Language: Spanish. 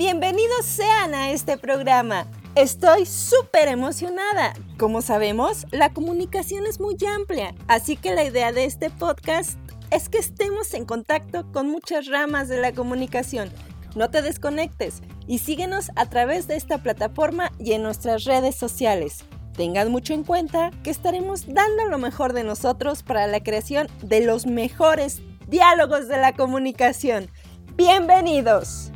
Bienvenidos sean a este programa. Estoy súper emocionada. Como sabemos, la comunicación es muy amplia, así que la idea de este podcast es que estemos en contacto con muchas ramas de la comunicación. No te desconectes y síguenos a través de esta plataforma y en nuestras redes sociales. Tengan mucho en cuenta que estaremos dando lo mejor de nosotros para la creación de los mejores diálogos de la comunicación. Bienvenidos.